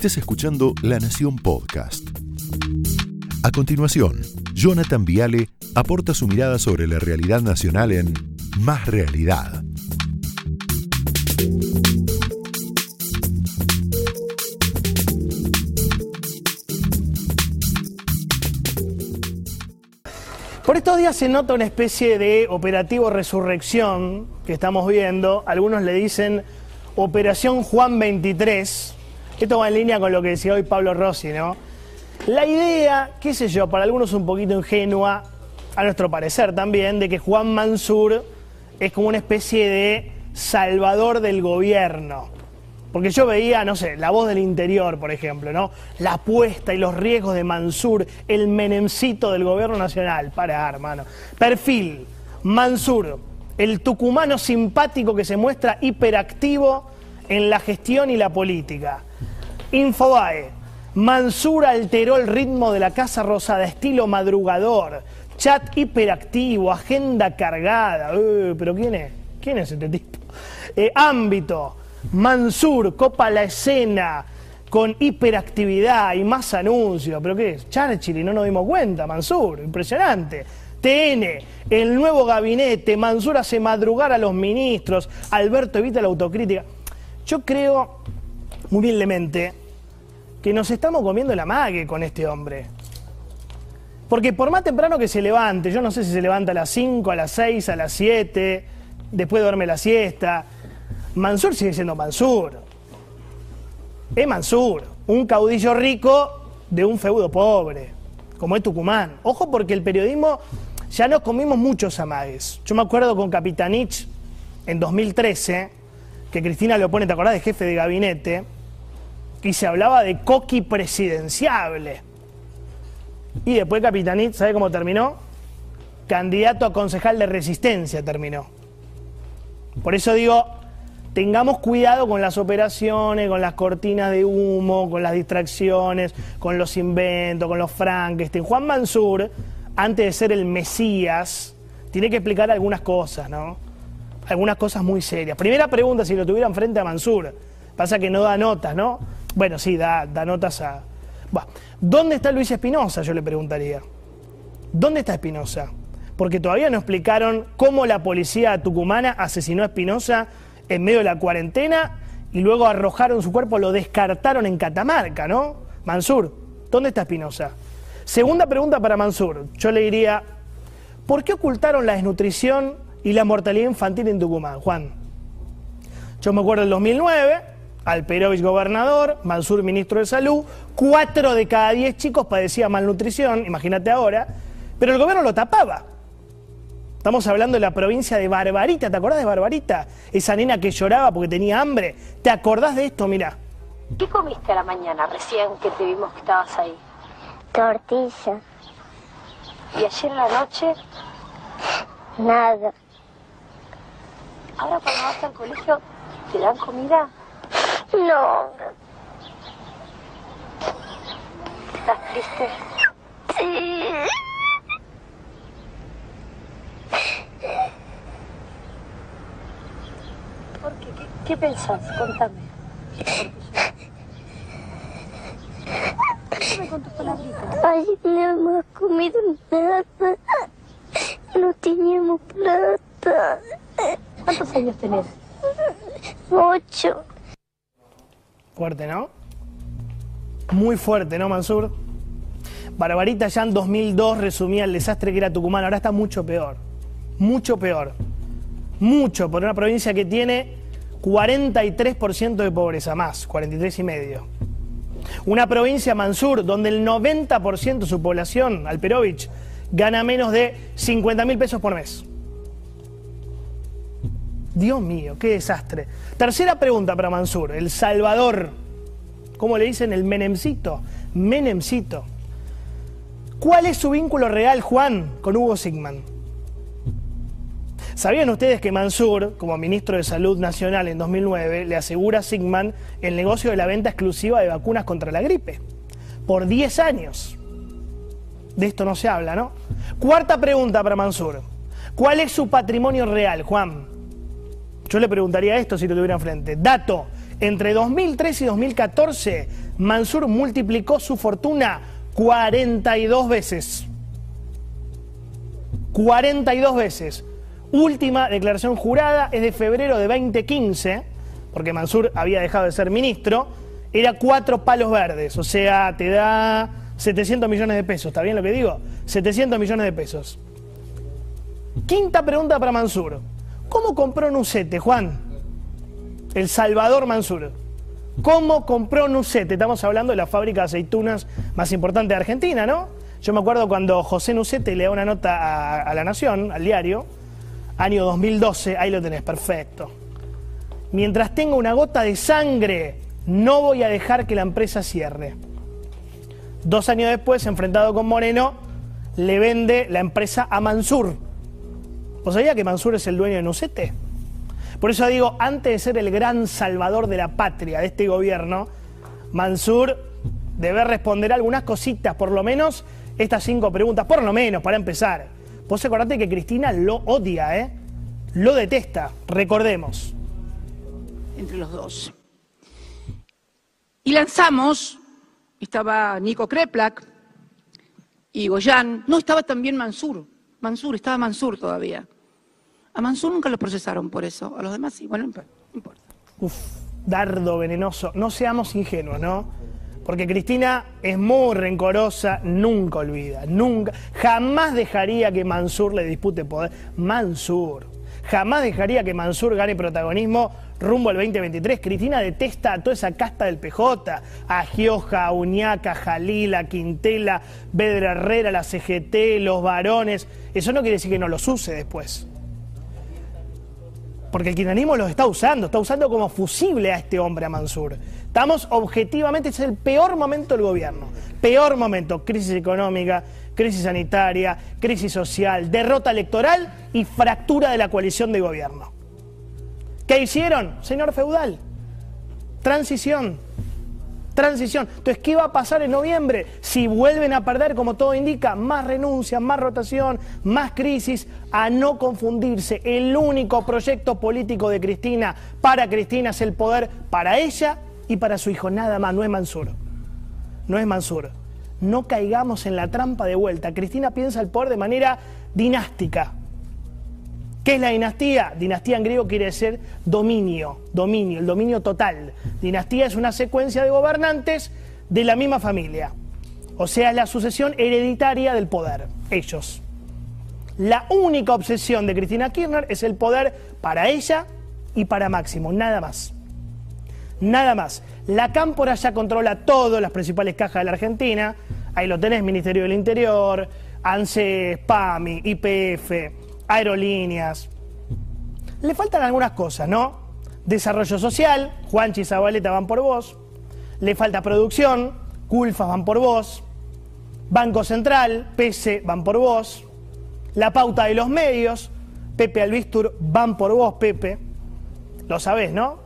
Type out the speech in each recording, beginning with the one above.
Estés escuchando La Nación Podcast. A continuación, Jonathan Viale aporta su mirada sobre la realidad nacional en Más Realidad. Por estos días se nota una especie de operativo resurrección que estamos viendo. Algunos le dicen Operación Juan 23. Esto va en línea con lo que decía hoy Pablo Rossi, ¿no? La idea, qué sé yo, para algunos un poquito ingenua, a nuestro parecer también, de que Juan Mansur es como una especie de salvador del gobierno. Porque yo veía, no sé, la voz del interior, por ejemplo, ¿no? La apuesta y los riesgos de Mansur, el menemcito del gobierno nacional. Para, hermano. Perfil, Mansur, el tucumano simpático que se muestra hiperactivo en la gestión y la política. Infobae, Mansur alteró el ritmo de la Casa Rosada, estilo madrugador, chat hiperactivo, agenda cargada. Eh, ¿Pero quién es? ¿Quién es este tipo? Eh, ámbito, Mansur copa la escena con hiperactividad y más anuncios. ¿Pero qué es? Churchill no nos dimos cuenta, Mansur, impresionante. TN, el nuevo gabinete, Mansur hace madrugar a los ministros, Alberto evita la autocrítica. Yo creo, muy humildemente, que nos estamos comiendo la mague con este hombre. Porque por más temprano que se levante, yo no sé si se levanta a las 5, a las 6, a las 7, después duerme la siesta, Mansur sigue siendo Mansur. Es Mansur, un caudillo rico de un feudo pobre, como es Tucumán. Ojo porque el periodismo ya nos comimos muchos amagues. Yo me acuerdo con Capitanich en 2013, que Cristina lo pone, ¿te acordás? De jefe de gabinete, y se hablaba de coqui presidenciable. Y después Capitanich, ¿sabe cómo terminó? Candidato a concejal de resistencia terminó. Por eso digo, tengamos cuidado con las operaciones, con las cortinas de humo, con las distracciones, con los inventos, con los Frankenstein. Juan Mansur, antes de ser el Mesías, tiene que explicar algunas cosas, ¿no? Algunas cosas muy serias. Primera pregunta, si lo tuvieran frente a Mansur. Pasa que no da notas, ¿no? Bueno, sí, da, da notas a... ¿Dónde está Luis Espinosa? Yo le preguntaría. ¿Dónde está Espinosa? Porque todavía no explicaron cómo la policía tucumana asesinó a Espinosa en medio de la cuarentena y luego arrojaron su cuerpo, lo descartaron en Catamarca, ¿no? Mansur, ¿dónde está Espinosa? Segunda pregunta para Mansur. Yo le diría, ¿por qué ocultaron la desnutrición y la mortalidad infantil en Tucumán, Juan? Yo me acuerdo del 2009, Alperovich gobernador, Mansur ministro de salud, cuatro de cada diez chicos padecían malnutrición, imagínate ahora, pero el gobierno lo tapaba. Estamos hablando de la provincia de Barbarita, ¿te acordás de Barbarita? Esa nena que lloraba porque tenía hambre. ¿Te acordás de esto? Mira. ¿Qué comiste a la mañana recién que te vimos que estabas ahí? Tortilla. ¿Y ayer en la noche? Nada. Ahora cuando vas al colegio, ¿te dan comida? No. ¿Estás triste? Sí. ¿Por qué? ¿Qué, qué pensás? Contame. Contame con tus palabritas. Ay, no hemos comido nada. No teníamos plata. ¿Cuántos años tenés? Ocho. Fuerte, ¿no? Muy fuerte, ¿no, Mansur? Barbarita ya en 2002 resumía el desastre que era Tucumán, ahora está mucho peor. Mucho peor. Mucho, por una provincia que tiene 43% de pobreza, más, 43 y medio. Una provincia, Mansur, donde el 90% de su población, Alperovich, gana menos de 50 mil pesos por mes. Dios mío, qué desastre. Tercera pregunta para Mansur, El Salvador. ¿Cómo le dicen? El Menemcito. Menemcito. ¿Cuál es su vínculo real, Juan, con Hugo Sigman? ¿Sabían ustedes que Mansur, como ministro de Salud Nacional en 2009, le asegura a Sigman el negocio de la venta exclusiva de vacunas contra la gripe? Por 10 años. De esto no se habla, ¿no? Cuarta pregunta para Mansur. ¿Cuál es su patrimonio real, Juan? Yo le preguntaría esto si lo tuviera enfrente. Dato, Entre 2003 y 2014, Mansur multiplicó su fortuna 42 veces. 42 veces. Última declaración jurada es de febrero de 2015, porque Mansur había dejado de ser ministro, era cuatro palos verdes, o sea, te da 700 millones de pesos, ¿está bien lo que digo? 700 millones de pesos. Quinta pregunta para Mansur. ¿Cómo compró Nucete, Juan? El Salvador Mansur. ¿Cómo compró Nucete? Estamos hablando de la fábrica de aceitunas más importante de Argentina, ¿no? Yo me acuerdo cuando José Nucete le da una nota a, a La Nación, al diario, año 2012, ahí lo tenés, perfecto. Mientras tenga una gota de sangre, no voy a dejar que la empresa cierre. Dos años después, enfrentado con Moreno, le vende la empresa a Mansur. ¿Vos sabías que Mansur es el dueño de Nucete? Por eso digo, antes de ser el gran salvador de la patria de este gobierno, Mansur debe responder algunas cositas, por lo menos estas cinco preguntas, por lo menos, para empezar. Vos acordate que Cristina lo odia, ¿eh? Lo detesta, recordemos. Entre los dos. Y lanzamos, estaba Nico Kreplak y Goyán, no estaba también Mansur, Mansur, estaba Mansur todavía. A Mansur nunca lo procesaron por eso, a los demás sí, bueno, no importa. Uf, dardo venenoso. No seamos ingenuos, ¿no? Porque Cristina es muy rencorosa, nunca olvida, nunca, jamás dejaría que Mansur le dispute poder. Mansur, jamás dejaría que Mansur gane protagonismo rumbo al 2023. Cristina detesta a toda esa casta del PJ, a Gioja, a Uñaca, a Jalil, a Quintela, Bedra Herrera, la CGT, los varones. Eso no quiere decir que no los use después. Porque el kirchnerismo los está usando, está usando como fusible a este hombre, a Mansur. Estamos objetivamente, es el peor momento del gobierno. Peor momento, crisis económica, crisis sanitaria, crisis social, derrota electoral y fractura de la coalición de gobierno. ¿Qué hicieron? Señor feudal, transición, transición. Entonces, ¿qué va a pasar en noviembre? Si vuelven a perder, como todo indica, más renuncia, más rotación, más crisis, a no confundirse. El único proyecto político de Cristina para Cristina es el poder para ella y para su hijo, nada más, no es Mansur. No es Mansur. No caigamos en la trampa de vuelta. Cristina piensa el poder de manera dinástica. ¿Qué es la dinastía? Dinastía en griego quiere decir dominio, dominio, el dominio total. Dinastía es una secuencia de gobernantes de la misma familia. O sea, es la sucesión hereditaria del poder, ellos. La única obsesión de Cristina Kirchner es el poder para ella y para Máximo, nada más. Nada más. La Cámpora ya controla todas las principales cajas de la Argentina. Ahí lo tenés, Ministerio del Interior, ANSES, PAMI, IPF, aerolíneas. Le faltan algunas cosas, ¿no? Desarrollo social, Juanchi y Zabaleta van por vos. Le falta producción, Culfas van por vos. Banco Central, PESE van por vos. La pauta de los medios, Pepe Albistur van por vos, Pepe. Lo sabés, ¿no?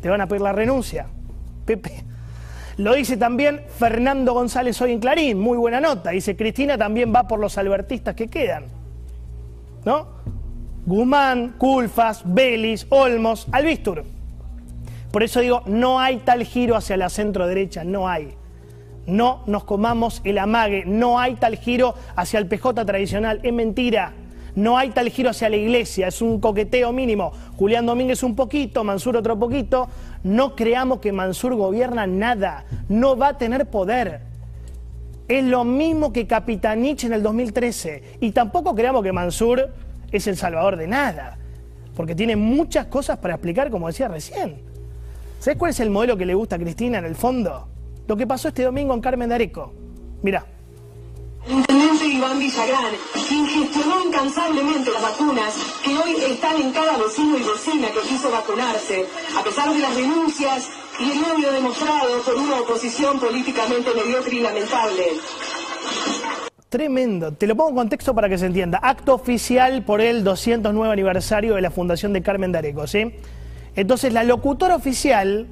Te van a pedir la renuncia. Pepe. Lo dice también Fernando González hoy en Clarín, muy buena nota. Dice, Cristina también va por los albertistas que quedan. ¿No? Guzmán, Culfas, Belis, Olmos, Albistur. Por eso digo, no hay tal giro hacia la centro derecha, no hay. No nos comamos el amague, no hay tal giro hacia el PJ tradicional, es mentira. No hay tal giro hacia la iglesia, es un coqueteo mínimo. Julián Domínguez un poquito, Mansur otro poquito. No creamos que Mansur gobierna nada, no va a tener poder. Es lo mismo que Capitanich en el 2013. Y tampoco creamos que Mansur es el salvador de nada, porque tiene muchas cosas para explicar, como decía recién. ¿Sabes cuál es el modelo que le gusta a Cristina en el fondo? Lo que pasó este domingo en Carmen de Areco. Mira. El intendente Iván Villagrán, quien incansablemente las vacunas que hoy están en cada vecino y vecina que quiso vacunarse, a pesar de las denuncias y el odio demostrado por una oposición políticamente mediocre y lamentable. Tremendo. Te lo pongo en contexto para que se entienda. Acto oficial por el 209 aniversario de la Fundación de Carmen de Areco, ¿sí? Entonces, la locutora oficial,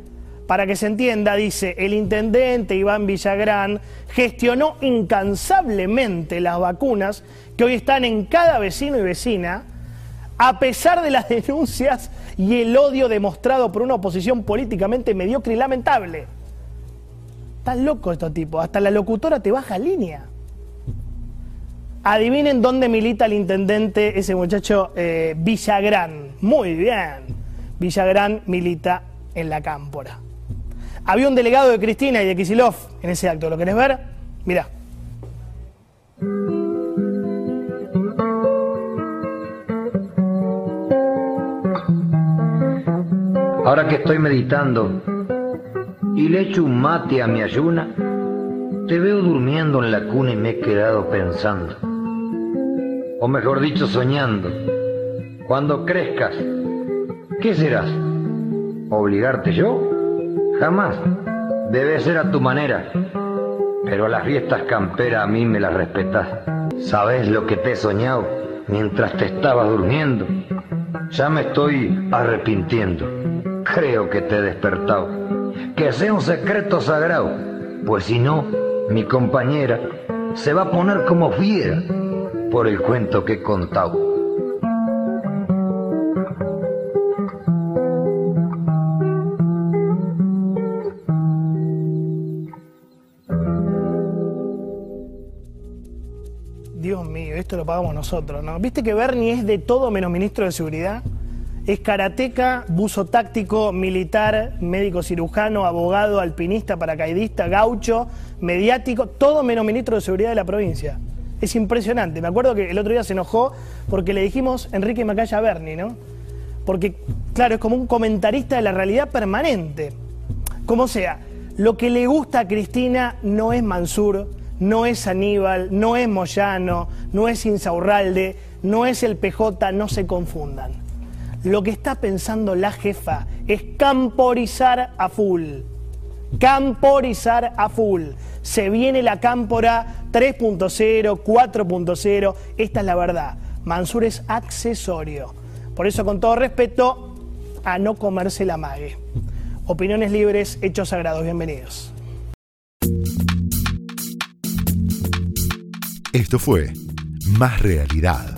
para que se entienda, dice, el intendente Iván Villagrán gestionó incansablemente las vacunas que hoy están en cada vecino y vecina, a pesar de las denuncias y el odio demostrado por una oposición políticamente mediocre y lamentable. Estás loco estos tipos, hasta la locutora te baja línea. Adivinen dónde milita el intendente, ese muchacho eh, Villagrán. Muy bien. Villagrán milita en la Cámpora. Había un delegado de Cristina y de Kisilov en ese acto. ¿Lo querés ver? Mirá. Ahora que estoy meditando y le echo un mate a mi ayuna, te veo durmiendo en la cuna y me he quedado pensando. O mejor dicho, soñando. Cuando crezcas, ¿qué serás? ¿Obligarte yo? Jamás. Debe ser a tu manera. Pero las fiestas camperas a mí me las respetas. ¿Sabes lo que te he soñado mientras te estabas durmiendo? Ya me estoy arrepintiendo. Creo que te he despertado. Que sea un secreto sagrado, pues si no, mi compañera se va a poner como fiera por el cuento que he contado. Dios mío, esto lo pagamos nosotros, ¿no? ¿Viste que Bernie es de todo menos ministro de Seguridad? Es karateca, buzo táctico, militar, médico cirujano, abogado, alpinista, paracaidista, gaucho, mediático, todo menos ministro de Seguridad de la provincia. Es impresionante. Me acuerdo que el otro día se enojó porque le dijimos Enrique Macaya a Bernie, ¿no? Porque, claro, es como un comentarista de la realidad permanente. Como sea, lo que le gusta a Cristina no es Mansur, no es Aníbal, no es Moyano, no es Insaurralde, no es el PJ, no se confundan. Lo que está pensando la jefa es camporizar a full. Camporizar a full. Se viene la cámpora 3.0, 4.0. Esta es la verdad. Mansur es accesorio. Por eso, con todo respeto, a no comerse la mague. Opiniones libres, hechos sagrados. Bienvenidos. Esto fue Más Realidad,